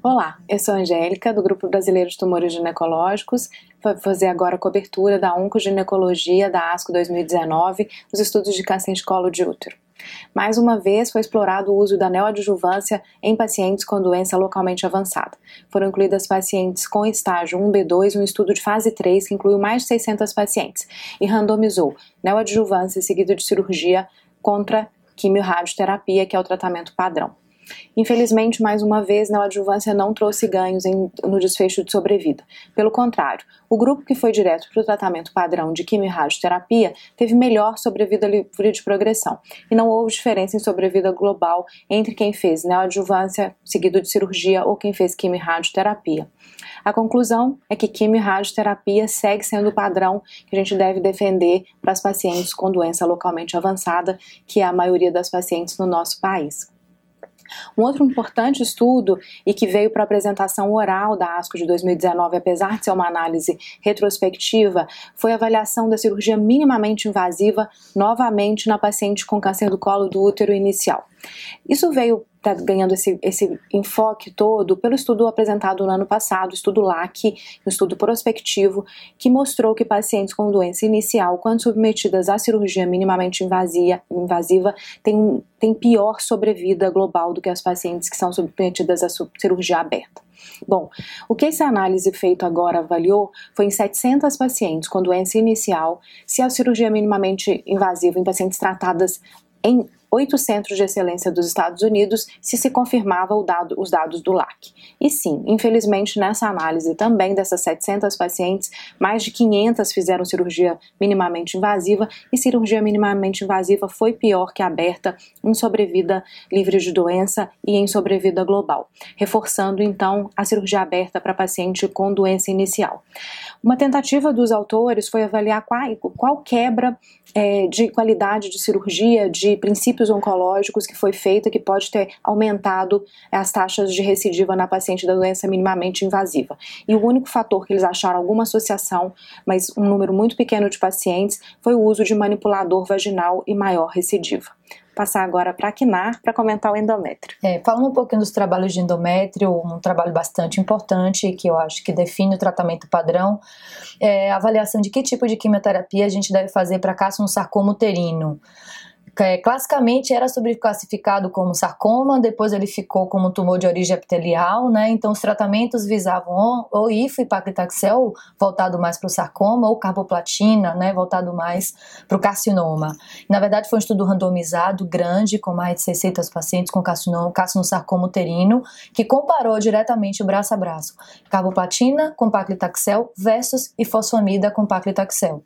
Olá, eu sou Angélica, do Grupo Brasileiro de Tumores Ginecológicos. Vou fazer agora a cobertura da oncoginecologia da ASCO 2019, os estudos de câncer de colo de útero. Mais uma vez, foi explorado o uso da neoadjuvância em pacientes com doença localmente avançada. Foram incluídas pacientes com estágio 1B2 um estudo de fase 3 que incluiu mais de 600 pacientes e randomizou neoadjuvância seguido de cirurgia contra quimiorradioterapia, que é o tratamento padrão. Infelizmente, mais uma vez, a adjuvância não trouxe ganhos em, no desfecho de sobrevida. Pelo contrário, o grupo que foi direto para o tratamento padrão de quimio-radioterapia teve melhor sobrevida livre de progressão, e não houve diferença em sobrevida global entre quem fez neoadjuvância seguido de cirurgia ou quem fez quimio-radioterapia. A conclusão é que quimio-radioterapia segue sendo o padrão que a gente deve defender para as pacientes com doença localmente avançada, que é a maioria das pacientes no nosso país. Um outro importante estudo e que veio para apresentação oral da ASCO de 2019, apesar de ser uma análise retrospectiva, foi a avaliação da cirurgia minimamente invasiva novamente na paciente com câncer do colo do útero inicial. Isso veio tá ganhando esse, esse enfoque todo pelo estudo apresentado no ano passado, o estudo LAC, um estudo prospectivo, que mostrou que pacientes com doença inicial, quando submetidas à cirurgia minimamente invasiva, invasiva têm, pior sobrevida global do que as pacientes que são submetidas à cirurgia aberta. Bom, o que essa análise feita agora avaliou foi em 700 pacientes com doença inicial se a cirurgia minimamente invasiva em pacientes tratadas em oito centros de excelência dos Estados Unidos se se confirmava dado, os dados do LAC. E sim, infelizmente, nessa análise também dessas 700 pacientes, mais de 500 fizeram cirurgia minimamente invasiva e cirurgia minimamente invasiva foi pior que aberta em sobrevida livre de doença e em sobrevida global, reforçando então a cirurgia aberta para paciente com doença inicial. Uma tentativa dos autores foi avaliar qual, qual quebra é, de qualidade de cirurgia, de princípios oncológicos que foi feita que pode ter aumentado as taxas de recidiva na paciente da doença minimamente invasiva. E o único fator que eles acharam alguma associação, mas um número muito pequeno de pacientes, foi o uso de manipulador vaginal e maior recidiva passar agora para a Quinar para comentar o endométrio. É, falando um pouquinho dos trabalhos de endométrio, um trabalho bastante importante que eu acho que define o tratamento padrão, é a avaliação de que tipo de quimioterapia a gente deve fazer para sarcoma uterino é, classicamente era classificado como sarcoma, depois ele ficou como tumor de origem epitelial, né? Então os tratamentos visavam ou IFO e paclitaxel, voltado mais para o sarcoma, ou carboplatina, né? Voltado mais para o carcinoma. Na verdade foi um estudo randomizado, grande, com mais de 600 pacientes com carcinoma, carcinosarcoma uterino, que comparou diretamente o braço a braço, carboplatina com paclitaxel versus ifosfamida com paclitaxel.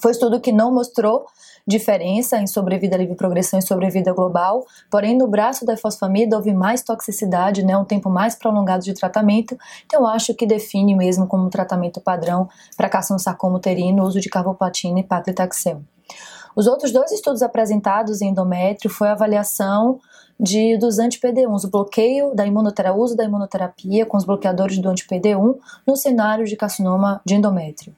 Foi um estudo que não mostrou diferença em sobrevida livre progressão e sobrevida global, porém no braço da fosfamida houve mais toxicidade, né, um tempo mais prolongado de tratamento, então acho que define mesmo como tratamento padrão para carcinosarcoma uterino o uso de carboplatina e paclitaxel. Os outros dois estudos apresentados em endométrio foi a avaliação de, dos anti-PD1, o bloqueio da imunoterapia, uso da imunoterapia com os bloqueadores do anti-PD1 no cenário de carcinoma de endométrio.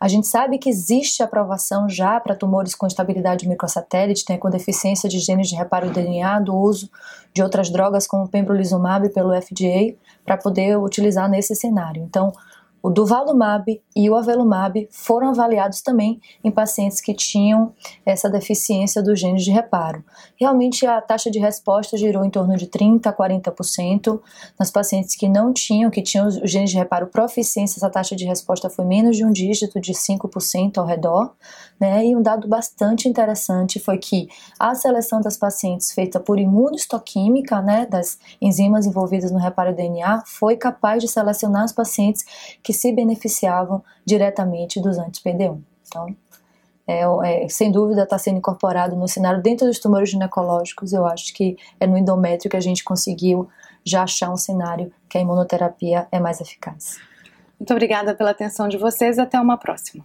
A gente sabe que existe aprovação já para tumores com estabilidade microsatélite, né, com deficiência de genes de reparo do DNA, do uso de outras drogas como pembrolizumab pelo FDA, para poder utilizar nesse cenário. Então, o Duvalumab e o Avelumab foram avaliados também em pacientes que tinham essa deficiência dos genes de reparo. Realmente a taxa de resposta girou em torno de 30 a 40%. Nas pacientes que não tinham, que tinham os genes de reparo proficiência, essa taxa de resposta foi menos de um dígito, de 5% ao redor. Né? E um dado bastante interessante foi que a seleção das pacientes feita por imunohistoquímica, né, das enzimas envolvidas no reparo DNA, foi capaz de selecionar os pacientes que se beneficiavam diretamente dos anti-PD1. Então, é, é, sem dúvida está sendo incorporado no cenário dentro dos tumores ginecológicos. Eu acho que é no endométrio que a gente conseguiu já achar um cenário que a imunoterapia é mais eficaz. Muito obrigada pela atenção de vocês. Até uma próxima.